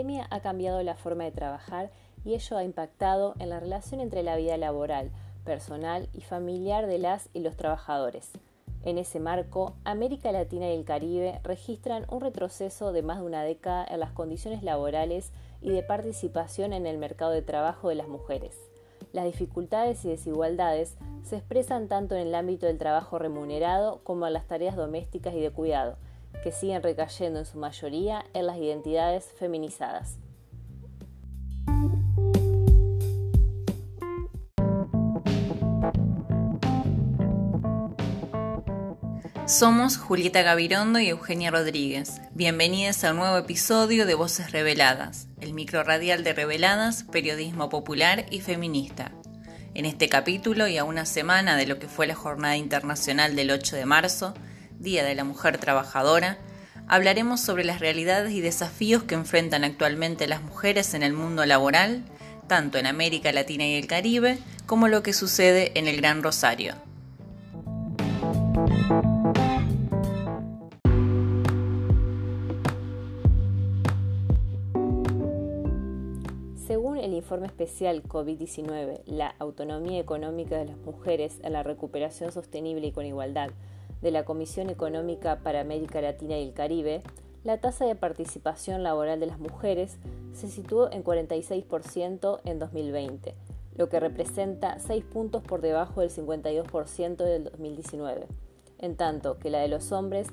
pandemia ha cambiado la forma de trabajar y ello ha impactado en la relación entre la vida laboral, personal y familiar de las y los trabajadores. En ese marco, América Latina y el Caribe registran un retroceso de más de una década en las condiciones laborales y de participación en el mercado de trabajo de las mujeres. Las dificultades y desigualdades se expresan tanto en el ámbito del trabajo remunerado como en las tareas domésticas y de cuidado, que siguen recayendo en su mayoría en las identidades feminizadas. Somos Julieta Gavirondo y Eugenia Rodríguez. Bienvenidos a un nuevo episodio de Voces Reveladas, el micro radial de Reveladas, periodismo popular y feminista. En este capítulo y a una semana de lo que fue la Jornada Internacional del 8 de marzo, Día de la Mujer Trabajadora, hablaremos sobre las realidades y desafíos que enfrentan actualmente las mujeres en el mundo laboral, tanto en América Latina y el Caribe, como lo que sucede en el Gran Rosario. Según el informe especial COVID-19, la autonomía económica de las mujeres en la recuperación sostenible y con igualdad de la Comisión Económica para América Latina y el Caribe, la tasa de participación laboral de las mujeres se situó en 46% en 2020, lo que representa 6 puntos por debajo del 52% del 2019, en tanto que la de los hombres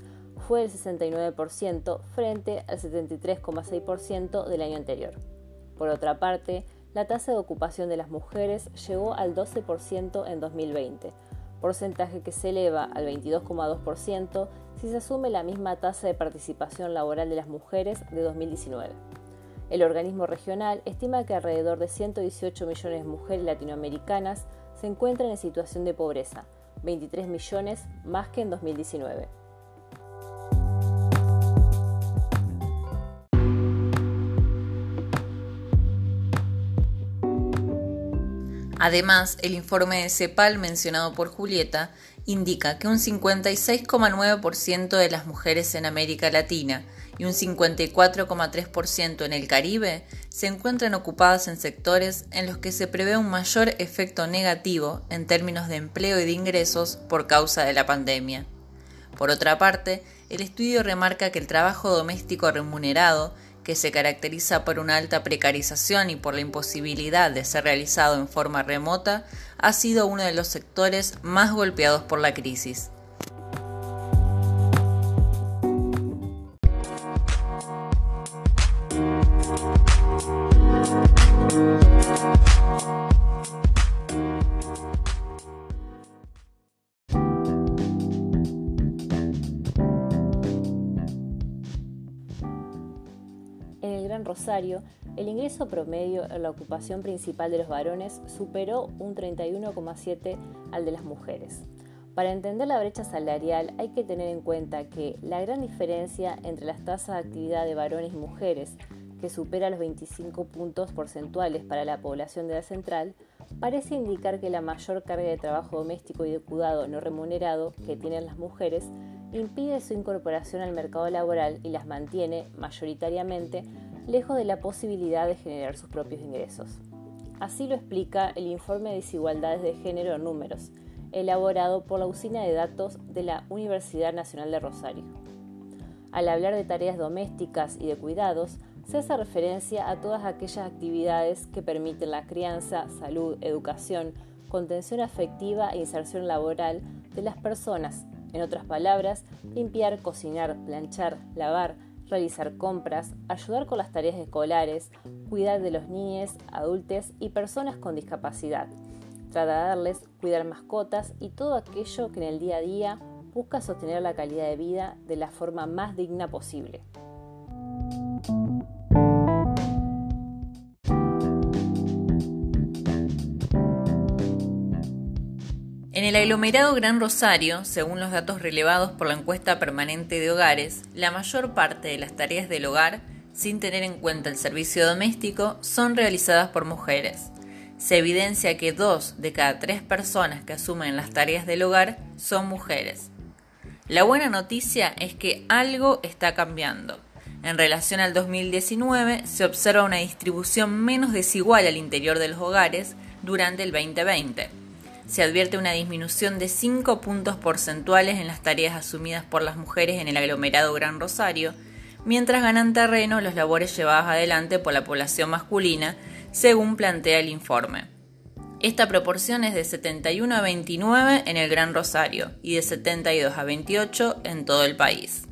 fue el 69% frente al 73,6% del año anterior. Por otra parte, la tasa de ocupación de las mujeres llegó al 12% en 2020, porcentaje que se eleva al 22,2% si se asume la misma tasa de participación laboral de las mujeres de 2019. El organismo regional estima que alrededor de 118 millones de mujeres latinoamericanas se encuentran en situación de pobreza, 23 millones más que en 2019. Además, el informe de CEPAL mencionado por Julieta indica que un 56,9% de las mujeres en América Latina y un 54,3% en el Caribe se encuentran ocupadas en sectores en los que se prevé un mayor efecto negativo en términos de empleo y de ingresos por causa de la pandemia. Por otra parte, el estudio remarca que el trabajo doméstico remunerado que se caracteriza por una alta precarización y por la imposibilidad de ser realizado en forma remota, ha sido uno de los sectores más golpeados por la crisis. Rosario, el ingreso promedio en la ocupación principal de los varones superó un 31,7 al de las mujeres. Para entender la brecha salarial hay que tener en cuenta que la gran diferencia entre las tasas de actividad de varones y mujeres, que supera los 25 puntos porcentuales para la población de la central, parece indicar que la mayor carga de trabajo doméstico y de cuidado no remunerado que tienen las mujeres impide su incorporación al mercado laboral y las mantiene, mayoritariamente, lejos de la posibilidad de generar sus propios ingresos. Así lo explica el informe de desigualdades de género en números, elaborado por la Usina de Datos de la Universidad Nacional de Rosario. Al hablar de tareas domésticas y de cuidados, se hace referencia a todas aquellas actividades que permiten la crianza, salud, educación, contención afectiva e inserción laboral de las personas. En otras palabras, limpiar, cocinar, planchar, lavar, realizar compras, ayudar con las tareas escolares, cuidar de los niños, adultos y personas con discapacidad, tratarles, cuidar mascotas y todo aquello que en el día a día busca sostener la calidad de vida de la forma más digna posible. El aglomerado Gran Rosario, según los datos relevados por la encuesta permanente de hogares, la mayor parte de las tareas del hogar, sin tener en cuenta el servicio doméstico, son realizadas por mujeres. Se evidencia que dos de cada tres personas que asumen las tareas del hogar son mujeres. La buena noticia es que algo está cambiando. En relación al 2019, se observa una distribución menos desigual al interior de los hogares durante el 2020 se advierte una disminución de 5 puntos porcentuales en las tareas asumidas por las mujeres en el aglomerado Gran Rosario, mientras ganan terreno las labores llevadas adelante por la población masculina, según plantea el informe. Esta proporción es de 71 a 29 en el Gran Rosario y de 72 a 28 en todo el país.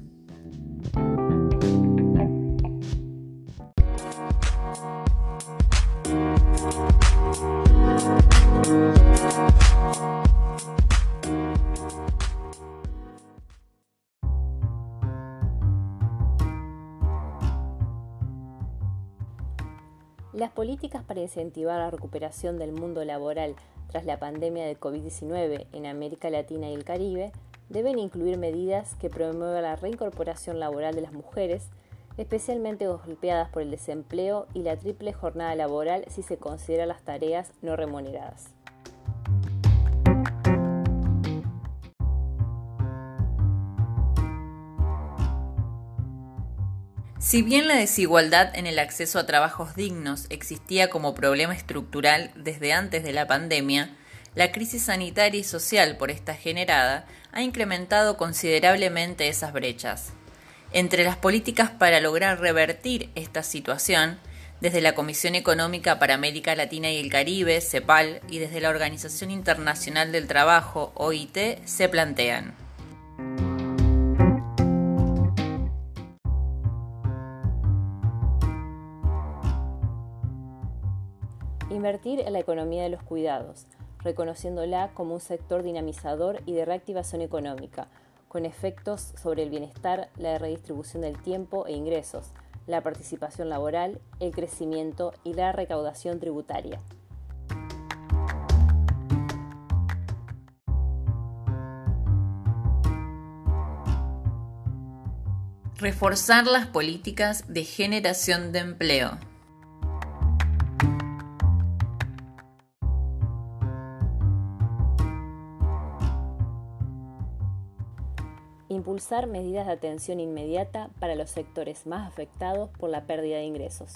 Las políticas para incentivar la recuperación del mundo laboral tras la pandemia de COVID-19 en América Latina y el Caribe deben incluir medidas que promuevan la reincorporación laboral de las mujeres, especialmente golpeadas por el desempleo y la triple jornada laboral si se consideran las tareas no remuneradas. Si bien la desigualdad en el acceso a trabajos dignos existía como problema estructural desde antes de la pandemia, la crisis sanitaria y social por esta generada ha incrementado considerablemente esas brechas. Entre las políticas para lograr revertir esta situación, desde la Comisión Económica para América Latina y el Caribe, CEPAL, y desde la Organización Internacional del Trabajo, OIT, se plantean Invertir en la economía de los cuidados, reconociéndola como un sector dinamizador y de reactivación económica, con efectos sobre el bienestar, la redistribución del tiempo e ingresos, la participación laboral, el crecimiento y la recaudación tributaria. Reforzar las políticas de generación de empleo. Impulsar medidas de atención inmediata para los sectores más afectados por la pérdida de ingresos.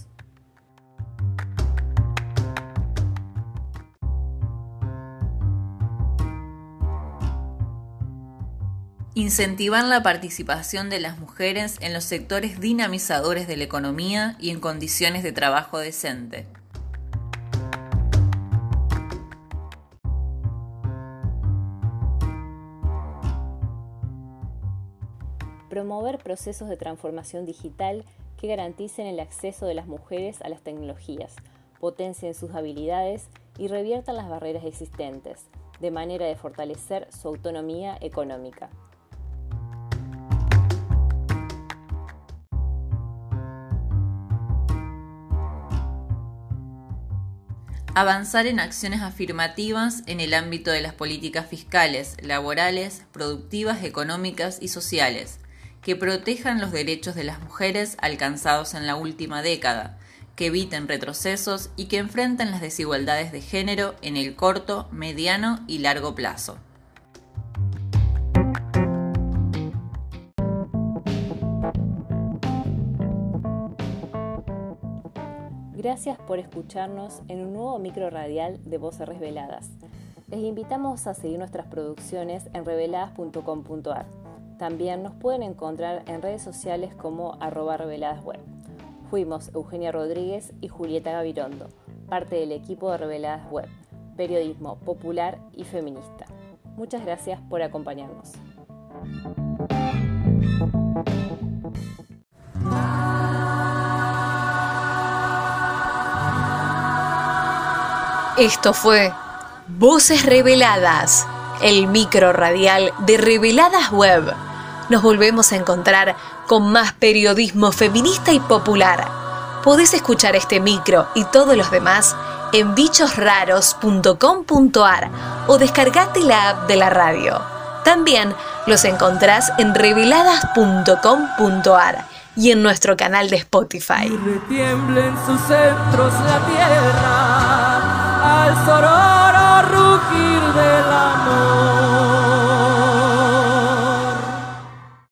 Incentivar la participación de las mujeres en los sectores dinamizadores de la economía y en condiciones de trabajo decente. Promover procesos de transformación digital que garanticen el acceso de las mujeres a las tecnologías, potencien sus habilidades y reviertan las barreras existentes, de manera de fortalecer su autonomía económica. Avanzar en acciones afirmativas en el ámbito de las políticas fiscales, laborales, productivas, económicas y sociales, que protejan los derechos de las mujeres alcanzados en la última década, que eviten retrocesos y que enfrenten las desigualdades de género en el corto, mediano y largo plazo. Gracias por escucharnos en un nuevo micro radial de Voces Reveladas. Les invitamos a seguir nuestras producciones en reveladas.com.ar. También nos pueden encontrar en redes sociales como arroba reveladasweb. Fuimos Eugenia Rodríguez y Julieta Gavirondo, parte del equipo de Reveladas Web, periodismo popular y feminista. Muchas gracias por acompañarnos. Esto fue Voces Reveladas, el micro radial de Reveladas Web. Nos volvemos a encontrar con más periodismo feminista y popular. Podés escuchar este micro y todos los demás en bichosraros.com.ar o descargate la app de la radio. También los encontrás en reveladas.com.ar y en nuestro canal de Spotify. Y retiemble en sus centros la tierra al sororo rugir.